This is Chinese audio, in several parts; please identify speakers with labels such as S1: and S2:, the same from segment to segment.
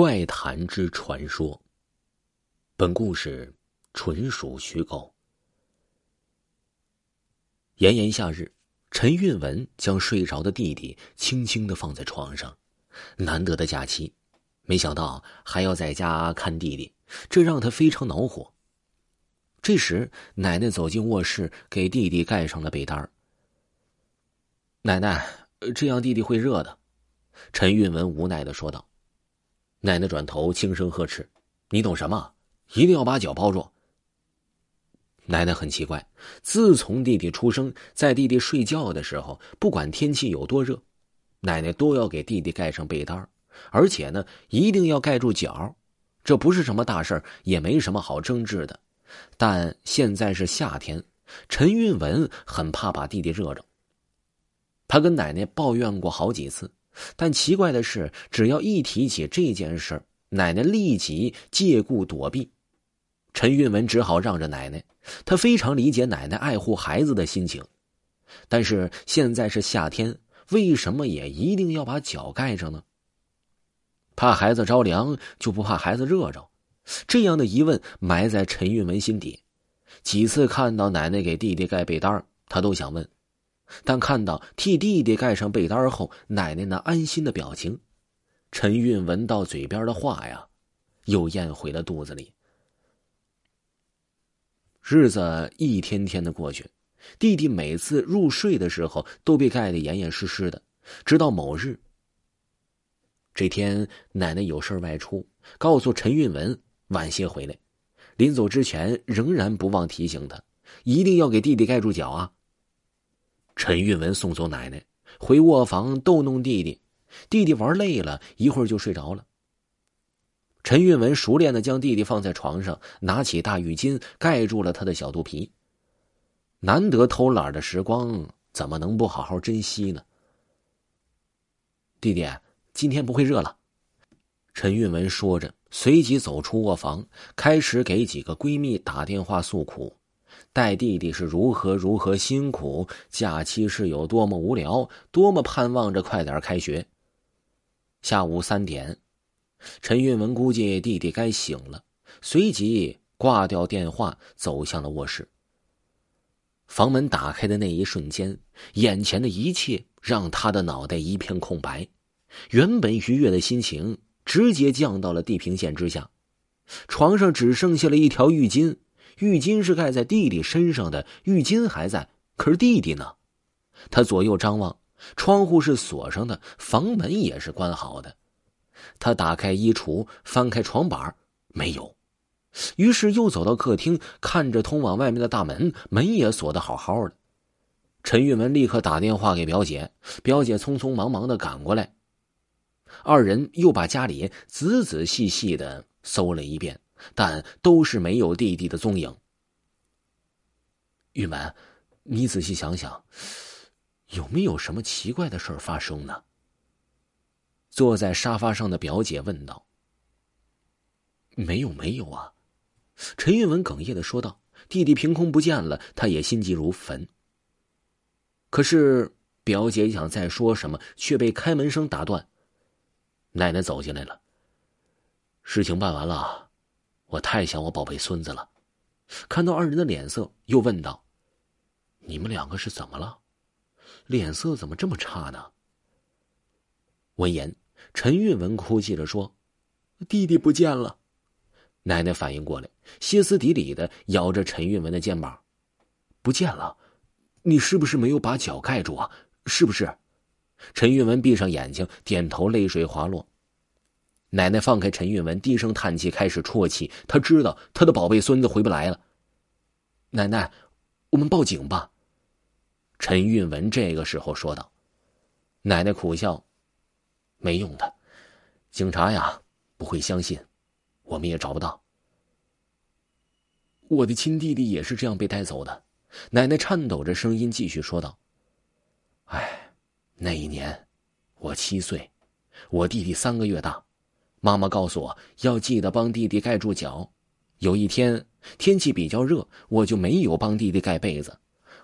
S1: 怪谈之传说。本故事纯属虚构。炎炎夏日，陈韵文将睡着的弟弟轻轻的放在床上。难得的假期，没想到还要在家看弟弟，这让他非常恼火。这时，奶奶走进卧室，给弟弟盖上了被单奶奶，这样弟弟会热的。陈韵文无奈的说道。奶奶转头轻声呵斥：“你懂什么？一定要把脚包住。”奶奶很奇怪，自从弟弟出生，在弟弟睡觉的时候，不管天气有多热，奶奶都要给弟弟盖上被单而且呢，一定要盖住脚。这不是什么大事也没什么好争执的。但现在是夏天，陈运文很怕把弟弟热着。他跟奶奶抱怨过好几次。但奇怪的是，只要一提起这件事奶奶立即借故躲避。陈运文只好让着奶奶。他非常理解奶奶爱护孩子的心情，但是现在是夏天，为什么也一定要把脚盖上呢？怕孩子着凉，就不怕孩子热着？这样的疑问埋在陈运文心底。几次看到奶奶给弟弟盖被单他都想问。但看到替弟弟盖上被单后，奶奶那安心的表情，陈运闻到嘴边的话呀，又咽回了肚子里。日子一天天的过去，弟弟每次入睡的时候都被盖得严严实实的。直到某日，这天奶奶有事外出，告诉陈运文晚些回来。临走之前，仍然不忘提醒他，一定要给弟弟盖住脚啊。陈韵文送走奶奶，回卧房逗弄弟弟。弟弟玩累了一会儿就睡着了。陈韵文熟练的将弟弟放在床上，拿起大浴巾盖住了他的小肚皮。难得偷懒的时光，怎么能不好好珍惜呢？弟弟，今天不会热了。陈韵文说着，随即走出卧房，开始给几个闺蜜打电话诉苦。带弟弟是如何如何辛苦，假期是有多么无聊，多么盼望着快点开学。下午三点，陈运文估计弟弟该醒了，随即挂掉电话，走向了卧室。房门打开的那一瞬间，眼前的一切让他的脑袋一片空白，原本愉悦的心情直接降到了地平线之下，床上只剩下了一条浴巾。浴巾是盖在弟弟身上的，浴巾还在，可是弟弟呢？他左右张望，窗户是锁上的，房门也是关好的。他打开衣橱，翻开床板，没有。于是又走到客厅，看着通往外面的大门，门也锁得好好的。陈玉文立刻打电话给表姐，表姐匆匆忙忙的赶过来。二人又把家里仔仔细细的搜了一遍。但都是没有弟弟的踪影。玉门，你仔细想想，有没有什么奇怪的事儿发生呢？坐在沙发上的表姐问道。没有，没有啊！陈玉文哽咽的说道。弟弟凭空不见了，他也心急如焚。可是表姐想再说什么，却被开门声打断。奶奶走进来了。事情办完了。我太想我宝贝孙子了，看到二人的脸色，又问道：“你们两个是怎么了？脸色怎么这么差呢？”闻言，陈运文哭泣着说：“弟弟不见了。”奶奶反应过来，歇斯底里的摇着陈运文的肩膀：“不见了？你是不是没有把脚盖住啊？是不是？”陈运文闭上眼睛，点头，泪水滑落。奶奶放开陈运文，低声叹气，开始啜泣。他知道他的宝贝孙子回不来了。奶奶，我们报警吧。陈运文这个时候说道。奶奶苦笑：“没用的，警察呀不会相信，我们也找不到。我的亲弟弟也是这样被带走的。”奶奶颤抖着声音继续说道：“哎，那一年我七岁，我弟弟三个月大。”妈妈告诉我要记得帮弟弟盖住脚。有一天天气比较热，我就没有帮弟弟盖被子，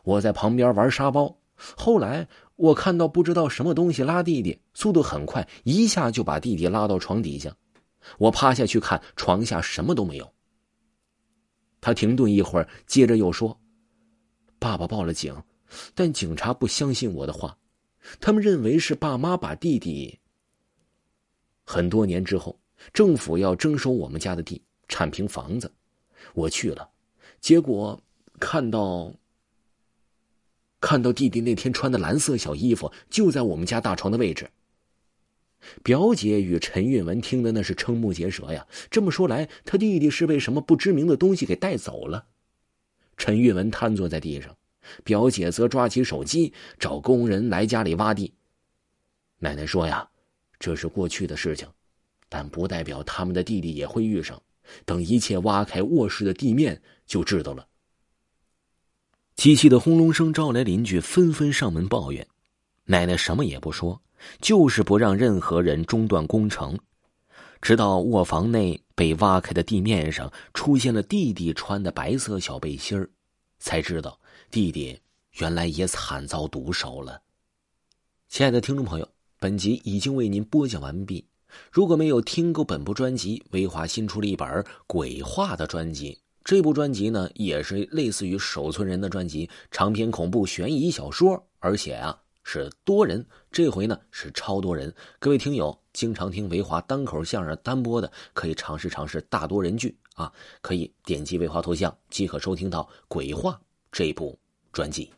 S1: 我在旁边玩沙包。后来我看到不知道什么东西拉弟弟，速度很快，一下就把弟弟拉到床底下。我趴下去看，床下什么都没有。他停顿一会儿，接着又说：“爸爸报了警，但警察不相信我的话，他们认为是爸妈把弟弟。很多年之后，政府要征收我们家的地，铲平房子，我去了，结果看到。”看到弟弟那天穿的蓝色小衣服，就在我们家大床的位置。表姐与陈韵文听的那是瞠目结舌呀！这么说来，他弟弟是被什么不知名的东西给带走了。陈韵文瘫坐在地上，表姐则抓起手机找工人来家里挖地。奶奶说呀：“这是过去的事情，但不代表他们的弟弟也会遇上。等一切挖开卧室的地面，就知道了。”机器的轰隆声招来邻居纷纷上门抱怨，奶奶什么也不说，就是不让任何人中断工程。直到卧房内被挖开的地面上出现了弟弟穿的白色小背心儿，才知道弟弟原来也惨遭毒手了。亲爱的听众朋友，本集已经为您播讲完毕。如果没有听过本部专辑，维华新出了一本鬼话的专辑。这部专辑呢，也是类似于守村人的专辑，长篇恐怖悬疑小说，而且啊是多人。这回呢是超多人。各位听友经常听维华单口相声单播的，可以尝试尝试大多人剧啊，可以点击维华头像即可收听到《鬼话》这部专辑。